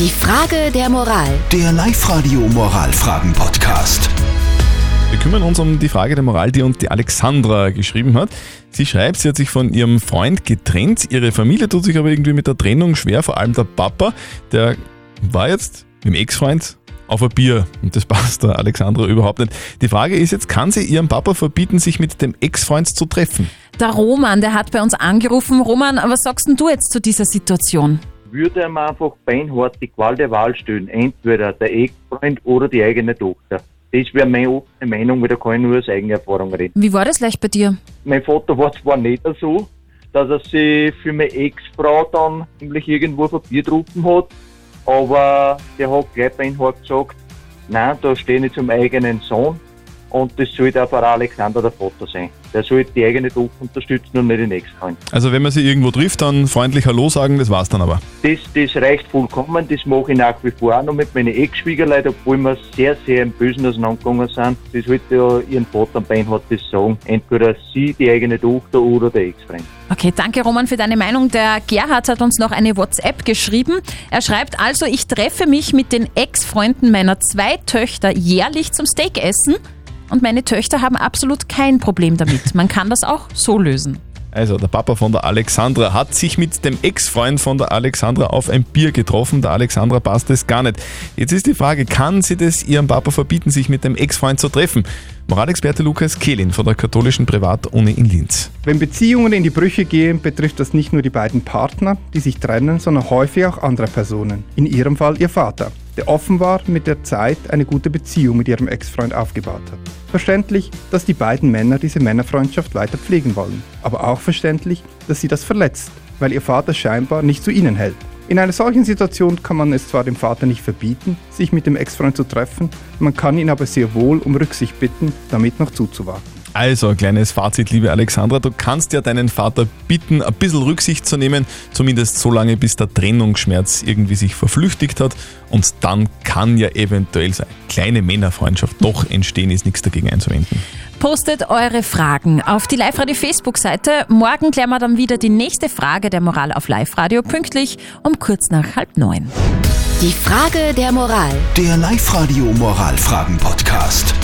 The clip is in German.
Die Frage der Moral. Der Live-Radio Moralfragen-Podcast. Wir kümmern uns um die Frage der Moral, die uns die Alexandra geschrieben hat. Sie schreibt, sie hat sich von ihrem Freund getrennt. Ihre Familie tut sich aber irgendwie mit der Trennung schwer, vor allem der Papa. Der war jetzt mit dem Ex-Freund auf ein Bier und das passt der Alexandra überhaupt nicht. Die Frage ist jetzt, kann sie ihrem Papa verbieten, sich mit dem Ex-Freund zu treffen? Der Roman, der hat bei uns angerufen. Roman, was sagst denn du jetzt zu dieser Situation? Würde ihm einfach beinhart die Qual der Wahl stellen. Entweder der Ex-Freund oder die eigene Tochter. Das wäre meine offene Meinung, weil da kann ich nur aus eigener Erfahrung reden. Wie war das leicht bei dir? Mein Vater war zwar nicht so, dass er sich für meine Ex-Frau dann nämlich irgendwo Bier getrunken hat, aber der hat gleich beinhart gesagt, nein, da stehe ich zum eigenen Sohn und das sollte auch für Alexander der Vater sein. Der sollte die eigene Tochter unterstützen und nicht den Ex-Freund. Also wenn man sie irgendwo trifft, dann freundlich Hallo sagen, das war's dann aber. Das, das reicht vollkommen, das mache ich nach wie vor auch noch mit meinen Ex-Schwiegerleuten, obwohl wir sehr, sehr im Bösen auseinandergegangen sind. Das sollte ja ihren Vater Beinhard das sagen. Entweder sie, die eigene Tochter oder der Ex-Freund. Okay, danke Roman für deine Meinung. Der Gerhard hat uns noch eine WhatsApp geschrieben. Er schreibt also, ich treffe mich mit den Ex-Freunden meiner zwei Töchter jährlich zum Steakessen und meine Töchter haben absolut kein Problem damit. Man kann das auch so lösen. Also der Papa von der Alexandra hat sich mit dem Ex-Freund von der Alexandra auf ein Bier getroffen. Der Alexandra passt es gar nicht. Jetzt ist die Frage, kann sie das ihrem Papa verbieten, sich mit dem Ex-Freund zu treffen? Moralexperte Lukas Kehlin von der katholischen Privatuni in Linz. Wenn Beziehungen in die Brüche gehen, betrifft das nicht nur die beiden Partner, die sich trennen, sondern häufig auch andere Personen. In ihrem Fall ihr Vater, der offenbar mit der Zeit eine gute Beziehung mit ihrem Ex-Freund aufgebaut hat. Verständlich, dass die beiden Männer diese Männerfreundschaft weiter pflegen wollen, aber auch verständlich, dass sie das verletzt, weil ihr Vater scheinbar nicht zu ihnen hält. In einer solchen Situation kann man es zwar dem Vater nicht verbieten, sich mit dem Ex-Freund zu treffen, man kann ihn aber sehr wohl um Rücksicht bitten, damit noch zuzuwarten. Also, ein kleines Fazit, liebe Alexandra, du kannst ja deinen Vater bitten, ein bisschen Rücksicht zu nehmen, zumindest so lange, bis der Trennungsschmerz irgendwie sich verflüchtigt hat und dann kann ja eventuell so eine kleine Männerfreundschaft doch entstehen, ist nichts dagegen einzuwenden. Postet eure Fragen auf die Live-Radio Facebook-Seite. Morgen klären wir dann wieder die nächste Frage der Moral auf Live-Radio pünktlich um kurz nach halb neun. Die Frage der Moral. Der Live-Radio Moralfragen-Podcast.